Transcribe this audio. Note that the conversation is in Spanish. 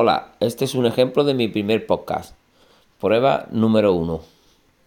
Hola, este es un ejemplo de mi primer podcast. Prueba número uno.